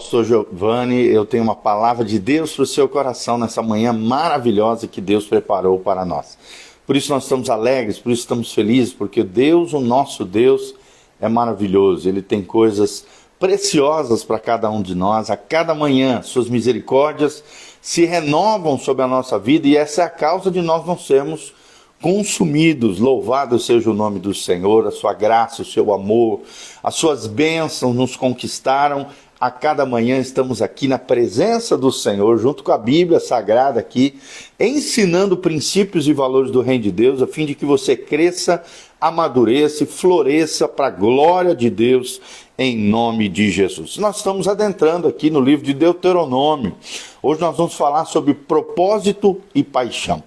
pastor Giovanni. Eu tenho uma palavra de Deus para o seu coração nessa manhã maravilhosa que Deus preparou para nós. Por isso nós estamos alegres, por isso estamos felizes, porque Deus, o nosso Deus, é maravilhoso. Ele tem coisas preciosas para cada um de nós. A cada manhã, suas misericórdias se renovam sobre a nossa vida e essa é a causa de nós não sermos consumidos. Louvado seja o nome do Senhor, a sua graça, o seu amor, as suas bênçãos nos conquistaram. A cada manhã estamos aqui na presença do Senhor, junto com a Bíblia Sagrada aqui, ensinando princípios e valores do Reino de Deus, a fim de que você cresça, amadureça e floresça para a glória de Deus, em nome de Jesus. Nós estamos adentrando aqui no livro de Deuteronômio. Hoje nós vamos falar sobre propósito e paixão.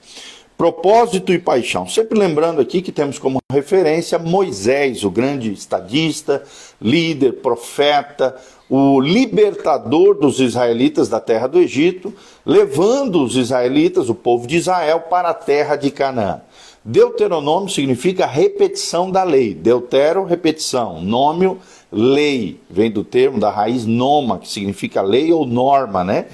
Propósito e paixão. Sempre lembrando aqui que temos como referência Moisés, o grande estadista, líder, profeta, o libertador dos israelitas da terra do Egito, levando os israelitas, o povo de Israel, para a terra de Canaã. Deuteronômio significa repetição da lei. Deutero, repetição. Nômio, lei. Vem do termo da raiz noma, que significa lei ou norma, né?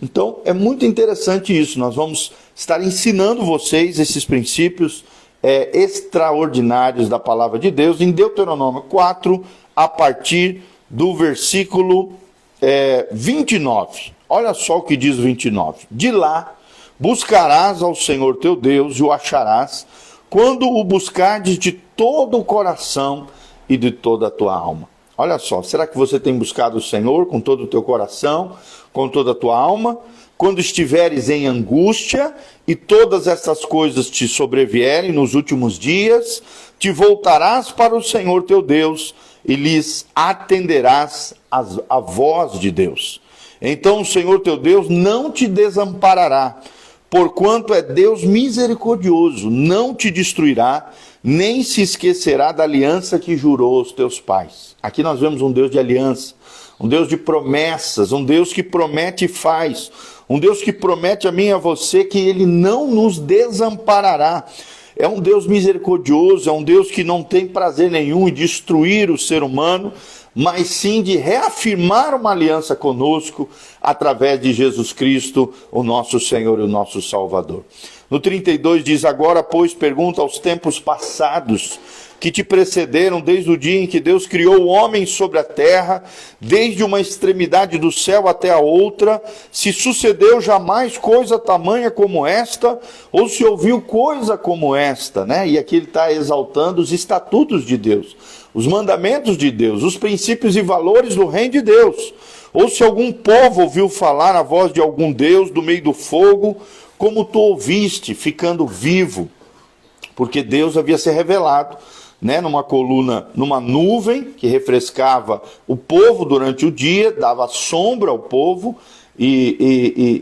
Então é muito interessante isso. Nós vamos estar ensinando vocês esses princípios é, extraordinários da palavra de Deus em Deuteronômio 4, a partir do versículo é, 29. Olha só o que diz o 29. De lá buscarás ao Senhor teu Deus e o acharás quando o buscardes de todo o coração e de toda a tua alma. Olha só, será que você tem buscado o Senhor com todo o teu coração, com toda a tua alma? Quando estiveres em angústia e todas essas coisas te sobrevierem nos últimos dias, te voltarás para o Senhor teu Deus e lhes atenderás a voz de Deus. Então o Senhor teu Deus não te desamparará, porquanto é Deus misericordioso, não te destruirá, nem se esquecerá da aliança que jurou aos teus pais. Aqui nós vemos um Deus de aliança, um Deus de promessas, um Deus que promete e faz, um Deus que promete a mim e a você que ele não nos desamparará. É um Deus misericordioso, é um Deus que não tem prazer nenhum em destruir o ser humano, mas sim de reafirmar uma aliança conosco através de Jesus Cristo, o nosso Senhor e o nosso Salvador. No 32 diz: Agora, pois, pergunta aos tempos passados que te precederam desde o dia em que Deus criou o homem sobre a terra, desde uma extremidade do céu até a outra, se sucedeu jamais coisa tamanha como esta, ou se ouviu coisa como esta, né? E aqui ele está exaltando os estatutos de Deus, os mandamentos de Deus, os princípios e valores do reino de Deus. Ou se algum povo ouviu falar a voz de algum Deus do meio do fogo, como tu ouviste, ficando vivo, porque Deus havia se revelado né, numa coluna, numa nuvem que refrescava o povo durante o dia, dava sombra ao povo, e,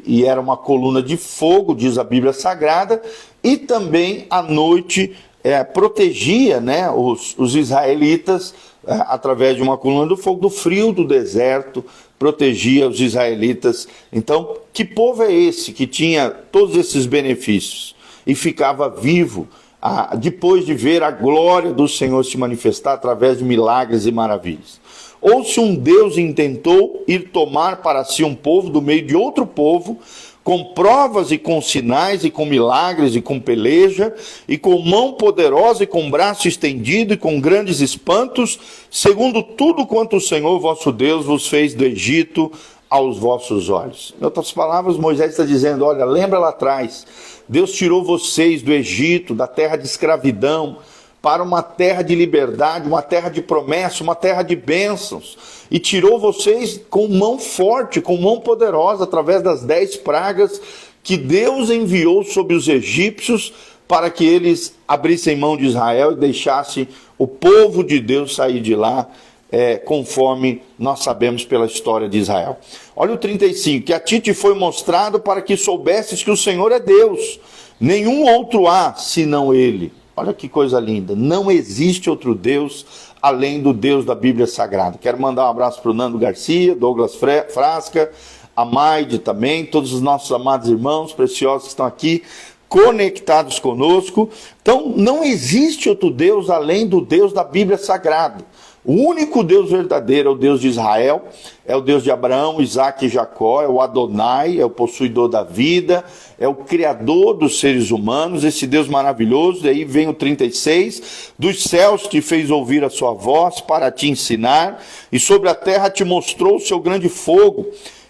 e, e, e era uma coluna de fogo, diz a Bíblia Sagrada, e também à noite é, protegia né, os, os israelitas é, através de uma coluna do fogo do frio do deserto, protegia os israelitas. Então, que povo é esse que tinha todos esses benefícios e ficava vivo? a, depois de ver a glória do Senhor se manifestar através de milagres e maravilhas. Ou se um Deus intentou ir tomar para si um povo do meio de outro povo, com provas e com sinais e com milagres e com peleja, e com mão poderosa e com braço estendido e com grandes espantos, segundo tudo quanto o Senhor vosso Deus vos fez do Egito aos vossos olhos. Em outras palavras, Moisés está dizendo: olha, lembra lá atrás, Deus tirou vocês do Egito, da terra de escravidão, para uma terra de liberdade, uma terra de promessa, uma terra de bênçãos, e tirou vocês com mão forte, com mão poderosa, através das dez pragas que Deus enviou sobre os egípcios para que eles abrissem mão de Israel e deixassem o povo de Deus sair de lá é, conforme nós sabemos pela história de Israel. Olha o 35, que a ti te foi mostrado para que soubesses que o Senhor é Deus, nenhum outro há senão Ele. Olha que coisa linda, não existe outro Deus além do Deus da Bíblia Sagrada. Quero mandar um abraço para o Nando Garcia, Douglas Frasca, a Maide também, todos os nossos amados irmãos preciosos que estão aqui conectados conosco. Então, não existe outro Deus além do Deus da Bíblia Sagrada. O único Deus verdadeiro é o Deus de Israel, é o Deus de Abraão, Isaac e Jacó, é o Adonai, é o possuidor da vida, é o criador dos seres humanos, esse Deus maravilhoso. E aí vem o 36: dos céus te fez ouvir a sua voz para te ensinar, e sobre a terra te mostrou o seu grande fogo,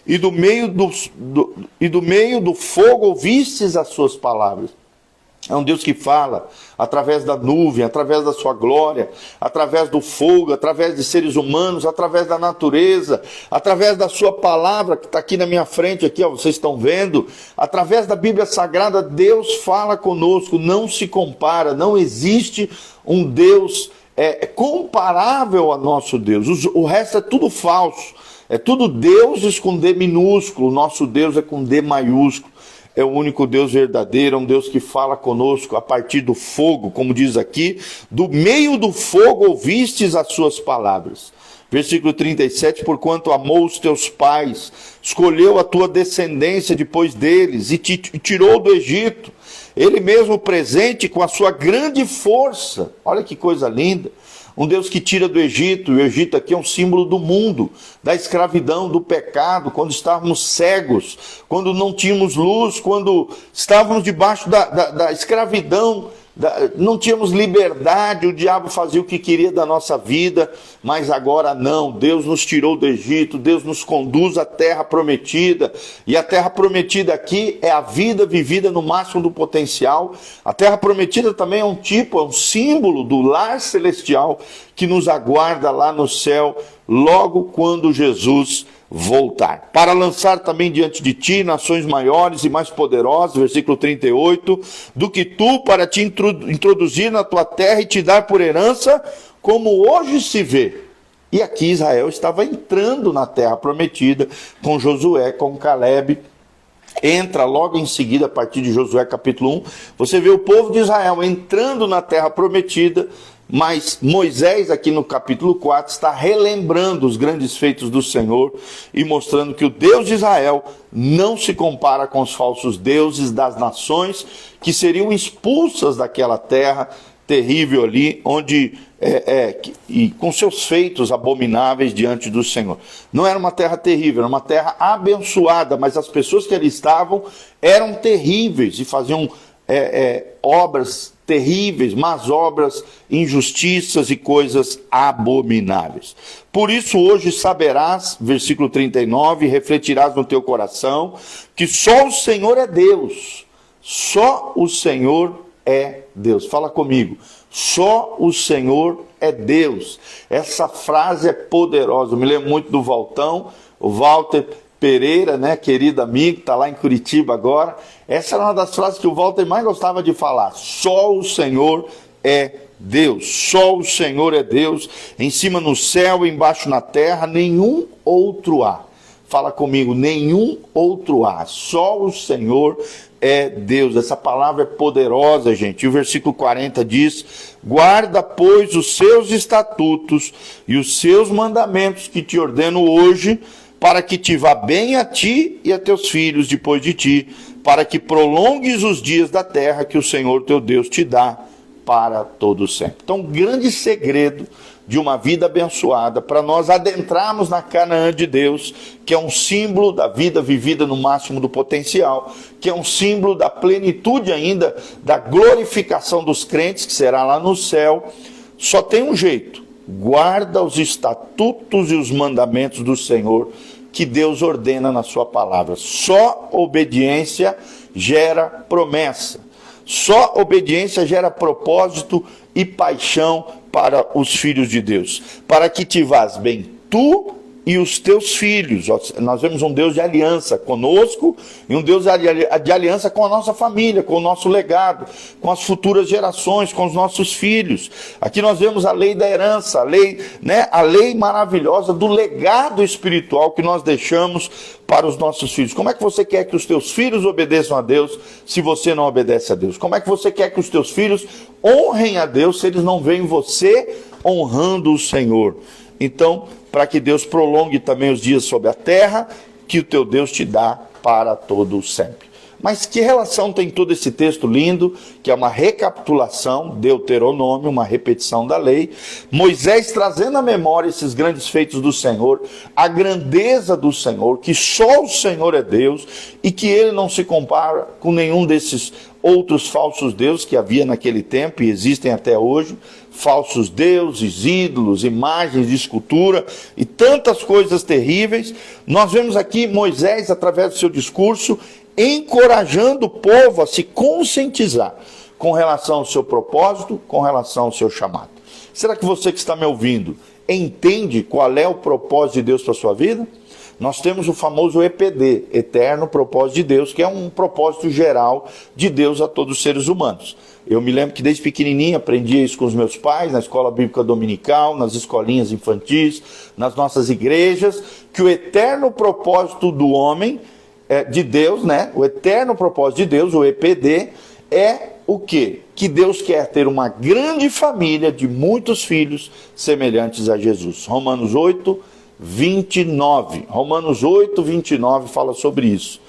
e do meio do, do e do, meio do fogo ouvistes as suas palavras. É um Deus que fala através da nuvem, através da sua glória, através do fogo, através de seres humanos, através da natureza, através da sua palavra que está aqui na minha frente, aqui, ó, vocês estão vendo, através da Bíblia Sagrada, Deus fala conosco, não se compara, não existe um Deus é, comparável a nosso Deus. O resto é tudo falso. É tudo deuses com D minúsculo, nosso Deus é com D maiúsculo é o único Deus verdadeiro, é um Deus que fala conosco a partir do fogo, como diz aqui, do meio do fogo ouvistes as suas palavras. Versículo 37: Porquanto amou os teus pais, escolheu a tua descendência depois deles e te tirou do Egito, ele mesmo presente com a sua grande força. Olha que coisa linda um Deus que tira do Egito, e o Egito aqui é um símbolo do mundo, da escravidão, do pecado, quando estávamos cegos, quando não tínhamos luz, quando estávamos debaixo da, da, da escravidão não tínhamos liberdade, o diabo fazia o que queria da nossa vida, mas agora não. Deus nos tirou do Egito, Deus nos conduz à terra prometida, e a terra prometida aqui é a vida vivida no máximo do potencial. A terra prometida também é um tipo, é um símbolo do lar celestial que nos aguarda lá no céu, logo quando Jesus voltar. Para lançar também diante de ti nações maiores e mais poderosas, versículo 38, do que tu para te introduzir na tua terra e te dar por herança, como hoje se vê. E aqui Israel estava entrando na terra prometida com Josué, com Caleb. Entra logo em seguida, a partir de Josué capítulo 1, você vê o povo de Israel entrando na terra prometida, mas Moisés, aqui no capítulo 4, está relembrando os grandes feitos do Senhor e mostrando que o Deus de Israel não se compara com os falsos deuses das nações que seriam expulsas daquela terra terrível ali, onde é, é, e com seus feitos abomináveis diante do Senhor. Não era uma terra terrível, era uma terra abençoada, mas as pessoas que ali estavam eram terríveis e faziam é, é obras terríveis, más obras, injustiças e coisas abomináveis. Por isso hoje saberás, versículo 39, refletirás no teu coração que só o Senhor é Deus. Só o Senhor é Deus. Fala comigo. Só o Senhor é Deus. Essa frase é poderosa. Eu me lembro muito do Valtão, o Walter Pereira, né, querido amigo, está lá em Curitiba agora. Essa era uma das frases que o Walter mais gostava de falar. Só o Senhor é Deus, só o Senhor é Deus, em cima no céu, embaixo na terra, nenhum outro há. Fala comigo, nenhum outro há, só o Senhor é Deus. Essa palavra é poderosa, gente. E o versículo 40 diz: Guarda, pois, os seus estatutos e os seus mandamentos que te ordeno hoje para que te vá bem a ti e a teus filhos depois de ti, para que prolongues os dias da terra que o Senhor teu Deus te dá para todo sempre. Então, grande segredo de uma vida abençoada para nós adentrarmos na Canaã de Deus, que é um símbolo da vida vivida no máximo do potencial, que é um símbolo da plenitude ainda da glorificação dos crentes, que será lá no céu. Só tem um jeito: guarda os estatutos e os mandamentos do Senhor que Deus ordena na sua palavra. Só obediência gera promessa. Só obediência gera propósito e paixão para os filhos de Deus. Para que te vás bem tu e os teus filhos. Nós vemos um Deus de aliança conosco e um Deus de aliança com a nossa família, com o nosso legado, com as futuras gerações, com os nossos filhos. Aqui nós vemos a lei da herança, a lei, né, a lei maravilhosa do legado espiritual que nós deixamos para os nossos filhos. Como é que você quer que os teus filhos obedeçam a Deus se você não obedece a Deus? Como é que você quer que os teus filhos honrem a Deus se eles não veem você honrando o Senhor? Então, para que Deus prolongue também os dias sobre a terra que o teu Deus te dá para todo sempre. Mas que relação tem todo esse texto lindo, que é uma recapitulação, Deuteronômio, uma repetição da lei, Moisés trazendo à memória esses grandes feitos do Senhor, a grandeza do Senhor, que só o Senhor é Deus e que ele não se compara com nenhum desses outros falsos deuses que havia naquele tempo e existem até hoje, falsos deuses, ídolos, imagens de escultura e tantas coisas terríveis. Nós vemos aqui Moisés, através do seu discurso, encorajando o povo a se conscientizar com relação ao seu propósito, com relação ao seu chamado. Será que você que está me ouvindo entende qual é o propósito de Deus para a sua vida? Nós temos o famoso EPD, Eterno Propósito de Deus, que é um propósito geral de Deus a todos os seres humanos. Eu me lembro que desde pequenininho aprendi isso com os meus pais, na escola bíblica dominical, nas escolinhas infantis, nas nossas igrejas, que o eterno propósito do homem, de Deus, né? O eterno propósito de Deus, o EPD, é o quê? Que Deus quer ter uma grande família de muitos filhos semelhantes a Jesus. Romanos 8, 29. Romanos 8, 29 fala sobre isso.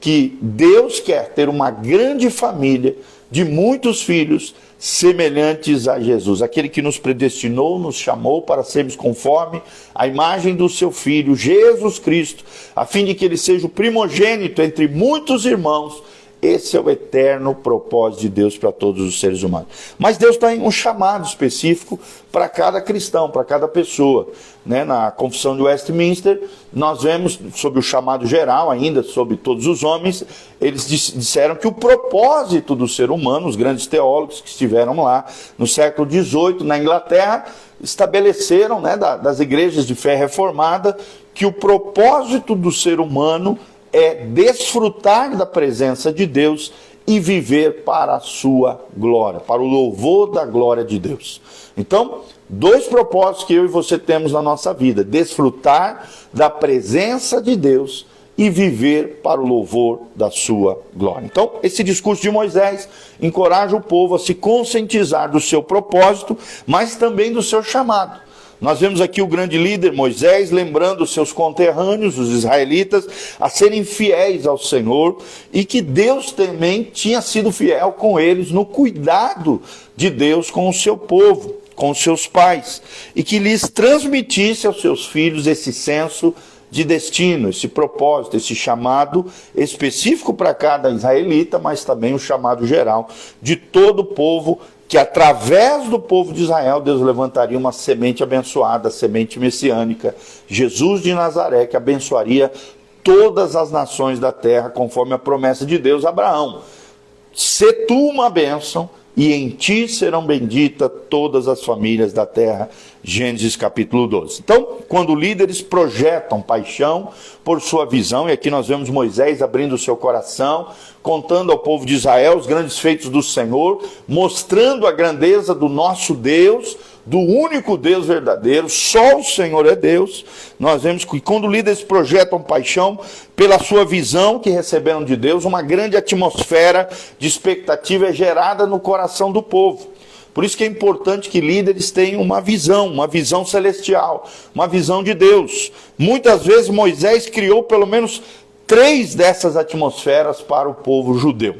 Que Deus quer ter uma grande família de muitos filhos semelhantes a Jesus, aquele que nos predestinou, nos chamou para sermos conforme a imagem do seu filho, Jesus Cristo, a fim de que ele seja o primogênito entre muitos irmãos esse é o eterno propósito de Deus para todos os seres humanos. Mas Deus tem um chamado específico para cada cristão, para cada pessoa. Né? Na Confissão de Westminster, nós vemos, sobre o chamado geral, ainda sobre todos os homens, eles disseram que o propósito do ser humano, os grandes teólogos que estiveram lá no século XVIII, na Inglaterra, estabeleceram, né, das igrejas de fé reformada, que o propósito do ser humano é desfrutar da presença de Deus e viver para a sua glória, para o louvor da glória de Deus. Então, dois propósitos que eu e você temos na nossa vida: desfrutar da presença de Deus e viver para o louvor da sua glória. Então, esse discurso de Moisés encoraja o povo a se conscientizar do seu propósito, mas também do seu chamado. Nós vemos aqui o grande líder Moisés lembrando seus conterrâneos, os israelitas, a serem fiéis ao Senhor e que Deus também tinha sido fiel com eles no cuidado de Deus com o seu povo, com os seus pais, e que lhes transmitisse aos seus filhos esse senso de destino, esse propósito, esse chamado específico para cada israelita, mas também o chamado geral de todo o povo que através do povo de Israel Deus levantaria uma semente abençoada, semente messiânica, Jesus de Nazaré, que abençoaria todas as nações da terra, conforme a promessa de Deus a Abraão. Se tu uma bênção, e em ti serão benditas todas as famílias da terra. Gênesis capítulo 12. Então, quando líderes projetam paixão por sua visão, e aqui nós vemos Moisés abrindo o seu coração, contando ao povo de Israel os grandes feitos do Senhor, mostrando a grandeza do nosso Deus, do único Deus verdadeiro, só o Senhor é Deus. Nós vemos que quando líderes projetam paixão pela sua visão que receberam de Deus, uma grande atmosfera de expectativa é gerada no coração do povo. Por isso que é importante que líderes tenham uma visão, uma visão celestial, uma visão de Deus. Muitas vezes Moisés criou pelo menos três dessas atmosferas para o povo judeu.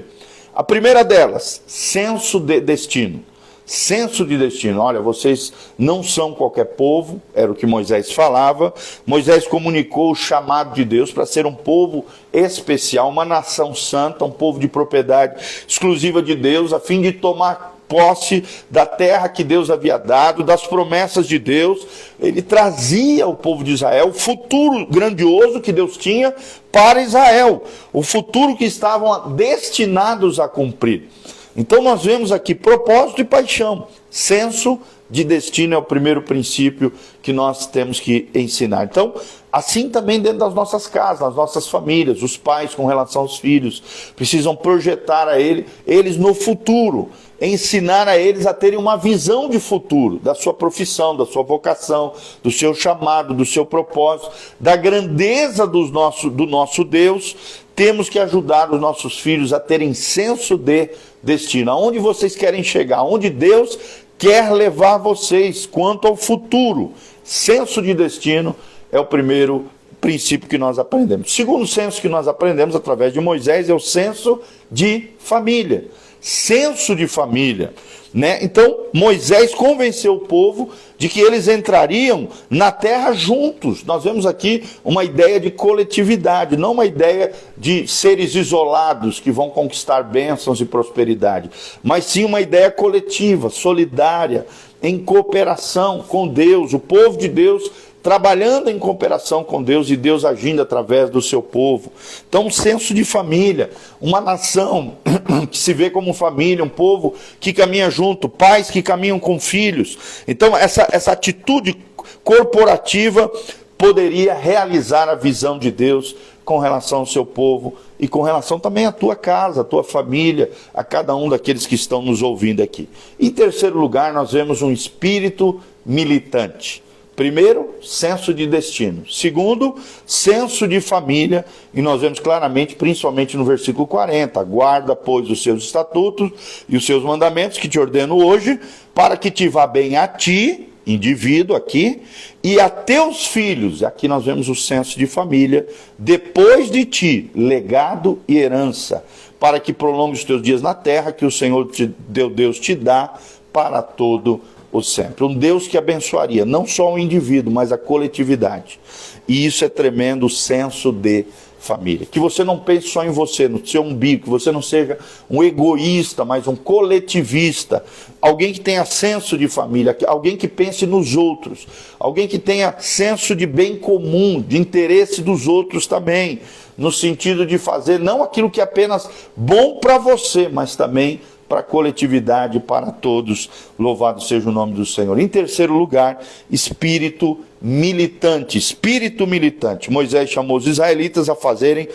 A primeira delas, senso de destino senso de destino. Olha, vocês não são qualquer povo, era o que Moisés falava. Moisés comunicou o chamado de Deus para ser um povo especial, uma nação santa, um povo de propriedade exclusiva de Deus, a fim de tomar posse da terra que Deus havia dado, das promessas de Deus. Ele trazia ao povo de Israel o futuro grandioso que Deus tinha para Israel, o futuro que estavam destinados a cumprir. Então nós vemos aqui propósito e paixão. Senso de destino é o primeiro princípio que nós temos que ensinar. Então, assim também dentro das nossas casas, nas nossas famílias, os pais com relação aos filhos precisam projetar a ele, eles no futuro, ensinar a eles a terem uma visão de futuro, da sua profissão, da sua vocação, do seu chamado, do seu propósito, da grandeza dos nosso, do nosso Deus. Temos que ajudar os nossos filhos a terem senso de destino, aonde vocês querem chegar, aonde Deus quer levar vocês quanto ao futuro. Senso de destino é o primeiro princípio que nós aprendemos. Segundo senso que nós aprendemos através de Moisés é o senso de família. Senso de família. Né? Então, Moisés convenceu o povo de que eles entrariam na terra juntos. Nós vemos aqui uma ideia de coletividade, não uma ideia de seres isolados que vão conquistar bênçãos e prosperidade, mas sim uma ideia coletiva, solidária, em cooperação com Deus, o povo de Deus trabalhando em cooperação com Deus e Deus agindo através do seu povo. Então, um senso de família, uma nação que se vê como família, um povo que caminha junto, pais que caminham com filhos. Então, essa, essa atitude corporativa poderia realizar a visão de Deus com relação ao seu povo e com relação também à tua casa, à tua família, a cada um daqueles que estão nos ouvindo aqui. Em terceiro lugar, nós vemos um espírito militante. Primeiro, senso de destino. Segundo, senso de família. E nós vemos claramente, principalmente no versículo 40, guarda, pois, os seus estatutos e os seus mandamentos que te ordeno hoje, para que te vá bem a ti, indivíduo aqui, e a teus filhos. Aqui nós vemos o senso de família. Depois de ti, legado e herança, para que prolongue os teus dias na terra, que o Senhor, te, deu Deus, te dá para todo o o sempre. Um Deus que abençoaria não só o indivíduo, mas a coletividade. E isso é tremendo senso de família. Que você não pense só em você, no seu umbigo, que você não seja um egoísta, mas um coletivista. Alguém que tenha senso de família, alguém que pense nos outros, alguém que tenha senso de bem comum, de interesse dos outros também, no sentido de fazer não aquilo que é apenas bom para você, mas também para a coletividade, para todos. Louvado seja o nome do Senhor. Em terceiro lugar, espírito militante. Espírito militante. Moisés chamou os israelitas a fazerem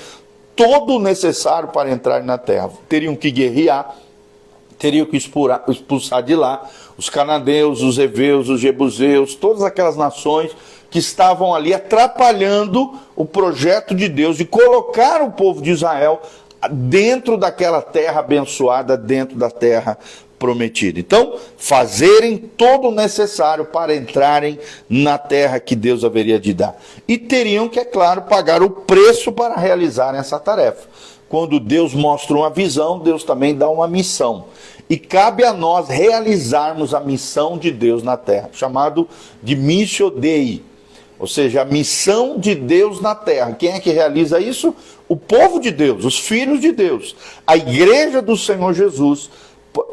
todo o necessário para entrar na terra. Teriam que guerrear, teriam que expulsar de lá os canadeus, os heveus, os jebuseus, todas aquelas nações que estavam ali atrapalhando o projeto de Deus de colocar o povo de Israel dentro daquela terra abençoada, dentro da terra prometida. Então, fazerem todo o necessário para entrarem na terra que Deus haveria de dar. E teriam que, é claro, pagar o preço para realizar essa tarefa. Quando Deus mostra uma visão, Deus também dá uma missão. E cabe a nós realizarmos a missão de Deus na terra, chamado de missio Dei, ou seja, a missão de Deus na terra. Quem é que realiza isso? O povo de Deus, os filhos de Deus. A igreja do Senhor Jesus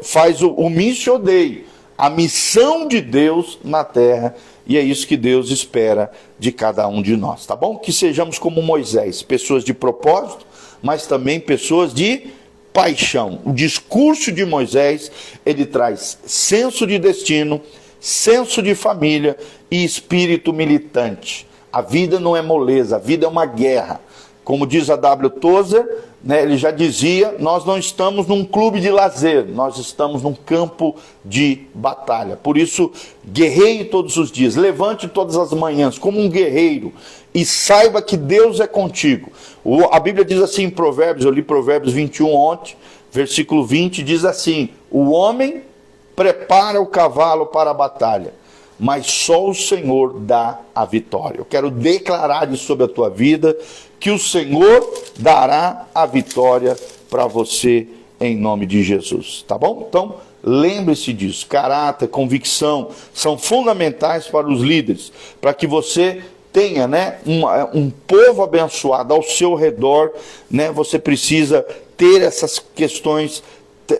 faz o, o missio dei, a missão de Deus na terra. E é isso que Deus espera de cada um de nós, tá bom? Que sejamos como Moisés, pessoas de propósito, mas também pessoas de paixão. O discurso de Moisés, ele traz senso de destino, senso de família e espírito militante. A vida não é moleza, a vida é uma guerra. Como diz a W. Tozer, né, ele já dizia: nós não estamos num clube de lazer, nós estamos num campo de batalha. Por isso, guerreie todos os dias, levante todas as manhãs como um guerreiro e saiba que Deus é contigo. O, a Bíblia diz assim em Provérbios, eu li Provérbios 21 ontem, versículo 20, diz assim: O homem prepara o cavalo para a batalha, mas só o Senhor dá a vitória. Eu quero declarar sobre a tua vida, que o Senhor dará a vitória para você em nome de Jesus, tá bom? Então, lembre-se disso. Caráter, convicção são fundamentais para os líderes, para que você tenha, né, um, um povo abençoado ao seu redor, né? Você precisa ter essas questões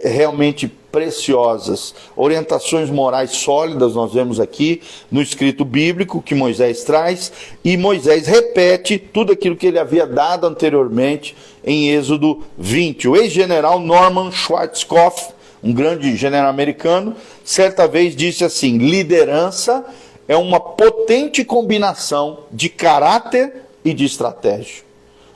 realmente preciosas, orientações morais sólidas, nós vemos aqui no escrito bíblico que Moisés traz, e Moisés repete tudo aquilo que ele havia dado anteriormente em Êxodo 20. O ex-general Norman Schwarzkopf, um grande general americano, certa vez disse assim: liderança é uma potente combinação de caráter e de estratégia.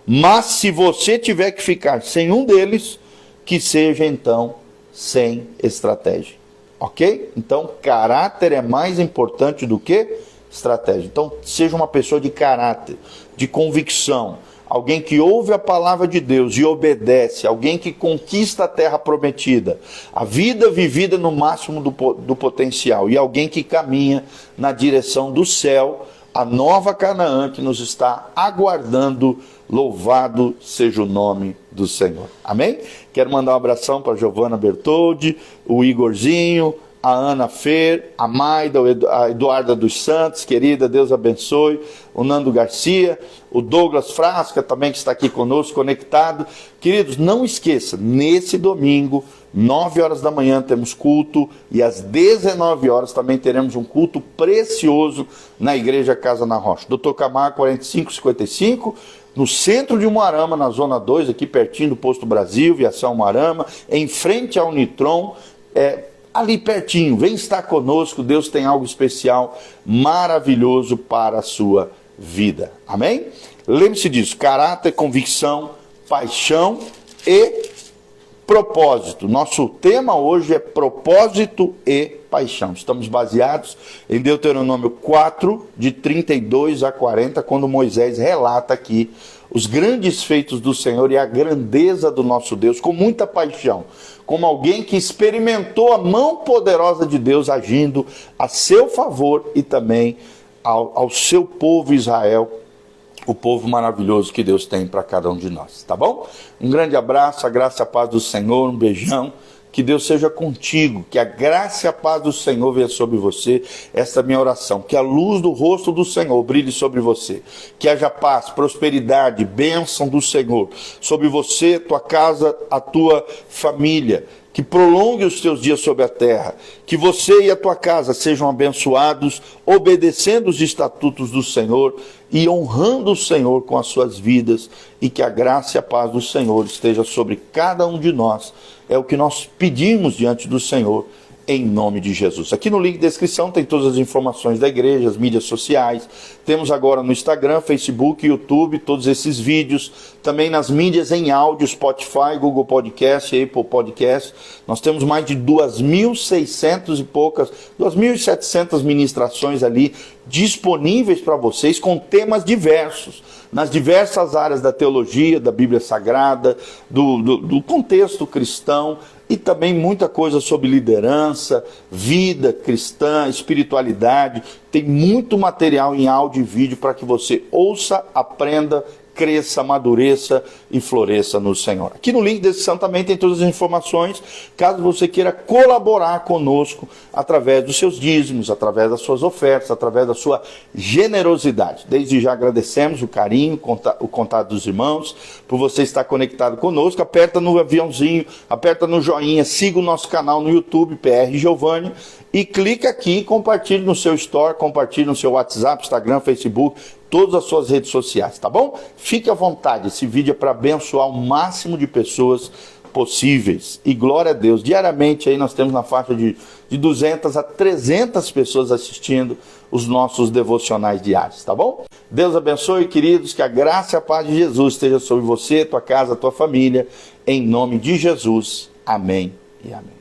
Mas se você tiver que ficar sem um deles, que seja então sem estratégia. Ok? Então, caráter é mais importante do que estratégia. Então, seja uma pessoa de caráter, de convicção, alguém que ouve a palavra de Deus e obedece, alguém que conquista a terra prometida, a vida vivida no máximo do, do potencial e alguém que caminha na direção do céu a nova Canaã que nos está aguardando. Louvado seja o nome do Senhor. Amém? Quero mandar um abração para Giovana Bertoldi, o Igorzinho, a Ana Fer, a Maida, a Eduarda dos Santos, querida, Deus abençoe, o Nando Garcia, o Douglas Frasca também que está aqui conosco, conectado. Queridos, não esqueça, nesse domingo, 9 horas da manhã temos culto e às 19 horas também teremos um culto precioso na Igreja Casa na Rocha. Doutor Camargo 4555, no centro de Moarama, na zona 2, aqui pertinho do Posto Brasil, Viação Moarama, em frente ao Nitron. É, ali pertinho, vem estar conosco, Deus tem algo especial, maravilhoso para a sua vida. Amém? Lembre-se disso: caráter, convicção, paixão e propósito. Nosso tema hoje é propósito e paixão. Estamos baseados em Deuteronômio 4, de 32 a 40, quando Moisés relata aqui os grandes feitos do Senhor e a grandeza do nosso Deus, com muita paixão, como alguém que experimentou a mão poderosa de Deus agindo a seu favor e também ao, ao seu povo Israel, o povo maravilhoso que Deus tem para cada um de nós, tá bom? Um grande abraço, a graça e a paz do Senhor, um beijão. Que Deus seja contigo, que a graça e a paz do Senhor venha sobre você. Esta é a minha oração. Que a luz do rosto do Senhor brilhe sobre você. Que haja paz, prosperidade, bênção do Senhor sobre você, tua casa, a tua família que prolongue os teus dias sobre a terra, que você e a tua casa sejam abençoados, obedecendo os estatutos do Senhor e honrando o Senhor com as suas vidas, e que a graça e a paz do Senhor esteja sobre cada um de nós. É o que nós pedimos diante do Senhor em nome de Jesus. Aqui no link de descrição tem todas as informações da igreja, as mídias sociais. Temos agora no Instagram, Facebook, YouTube, todos esses vídeos. Também nas mídias em áudio, Spotify, Google Podcast, Apple Podcast. Nós temos mais de 2.600 e poucas, 2.700 ministrações ali disponíveis para vocês com temas diversos, nas diversas áreas da teologia, da Bíblia Sagrada, do, do, do contexto cristão e também muita coisa sobre liderança, vida cristã, espiritualidade. Tem muito material em áudio e vídeo para que você ouça, aprenda, cresça, amadureça e floresça no Senhor. Aqui no link desse descrição também tem todas as informações, caso você queira colaborar conosco através dos seus dízimos, através das suas ofertas, através da sua generosidade. Desde já agradecemos o carinho, o contato dos irmãos, por você estar conectado conosco. Aperta no aviãozinho, aperta no joinha, siga o nosso canal no YouTube, PR Giovanni, e clica aqui compartilhe no seu store, compartilhe no seu WhatsApp, Instagram, Facebook, todas as suas redes sociais, tá bom? Fique à vontade, esse vídeo é para abençoar o máximo de pessoas possíveis. E glória a Deus, diariamente aí nós temos na faixa de, de 200 a 300 pessoas assistindo os nossos devocionais diários, tá bom? Deus abençoe, queridos, que a graça e a paz de Jesus esteja sobre você, tua casa, tua família, em nome de Jesus. Amém e amém.